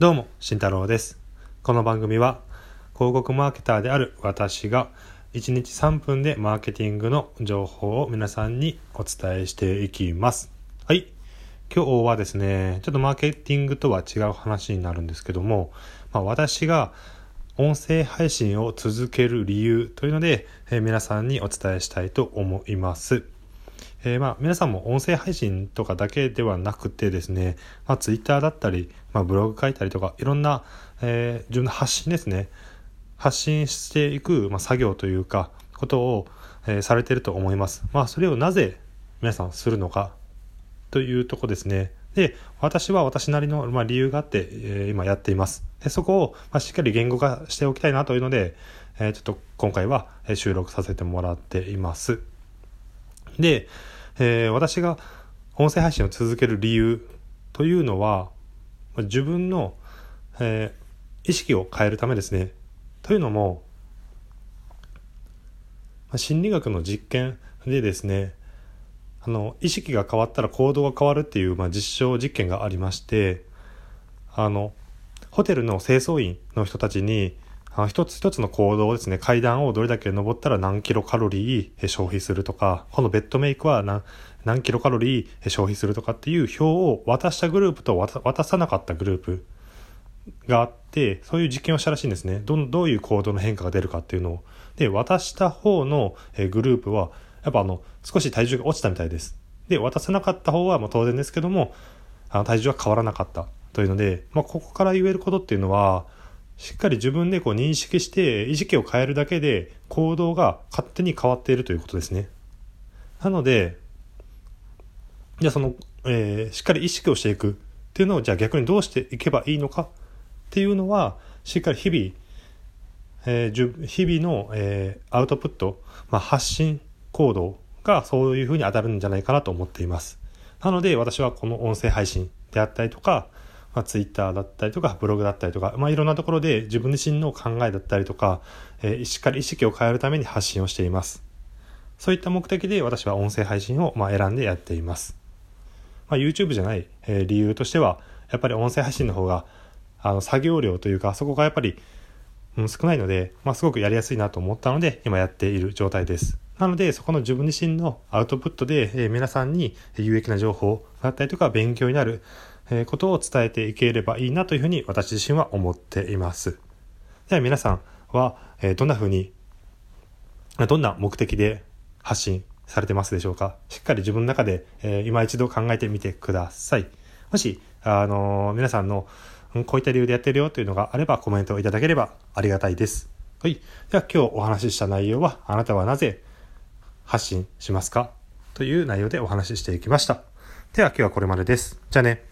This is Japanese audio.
どうも、慎太郎です。この番組は広告マーケターである私が1日3分でマーケティングの情報を皆さんにお伝えしていきます。はい。今日はですね、ちょっとマーケティングとは違う話になるんですけども、まあ、私が音声配信を続ける理由というので、えー皆さんにお伝えしたいと思います。えーまあ皆さんも音声配信とかだけではなくてですね、まあ、Twitter だったり、まあ、ブログ書いたりとかいろんな、えー自分の発信ですね発信していく、まあ、作業というかことを、えーされていると思います。まあそれをなぜ皆さんするのかというとこですね。で、私は私なりの、まあ、理由があって、えー今やっています。で、そこを、まあ、しっかり言語化しておきたいなというので、えーちょっと今回は収録させてもらっています。で、えー私が音声配信を続ける理由というのは、自分の、えー意識を変えるためですね。というのも、心理学の実験でですね、あの意識が変わったら行動が変わるっていう、まあ、実証実験がありましてあのホテルの清掃員の人たちにあ一つ一つの行動ですね。階段をどれだけ登ったら何キロカロリー消費するとかこのベッドメイクは何何キロカロリー消費するとかっていう表を渡したグループと渡さなかったグループがあってそういう実験をしたらしいんですね。どどういう行動の変化が出るかっていうのを。で渡した方のグループはやっぱあの少し体重が落ちたみたいです。で渡せなかった方はまあ当然ですけどもあの体重は変わらなかったというので、まあ、ここから言えることっていうのはしっかり自分でこう認識して意識を変えるだけで行動が勝手に変わっているということですね。なのでじゃあその、えーしっかり意識をしていくっていうのをじゃあ逆にどうしていけばいいのか？っていうのはしっかり日々、えー日々の、えーアウトプット、まあ、発信行動がそういうふうに当たるんじゃないかなと思っています。なので私はこの音声配信であったりとか、まあ、Twitter だったりとかブログだったりとか、まあ、いろんなところで自分自身の考えだったりとか、えーしっかり意識を変えるために発信をしていますそういった目的で私は音声配信をまあ選んでやっていますまあ、YouTube じゃない、えー理由としては、やっぱり音声配信の方が、あの、作業量というか、そこがやっぱり、うん、少ないので、まあ、すごくやりやすいなと思ったので、今やっている状態です。なので、そこの自分自身のアウトプットで、えー皆さんに有益な情報だったりとか、勉強になる、ことを伝えていければいいなというふうに私自身は思っています。では皆さんは、どんなふうに、どんな目的で発信されてますでしょうか？しっかり自分の中で、今一度考えてみてください。もし、あの皆さんの、こういった理由でやってるよというのがあればコメントをいただければありがたいです。はい。では今日お話しした内容は、あなたはなぜ発信しますか？という内容でお話ししていきました。では今日はこれまでです。じゃあね。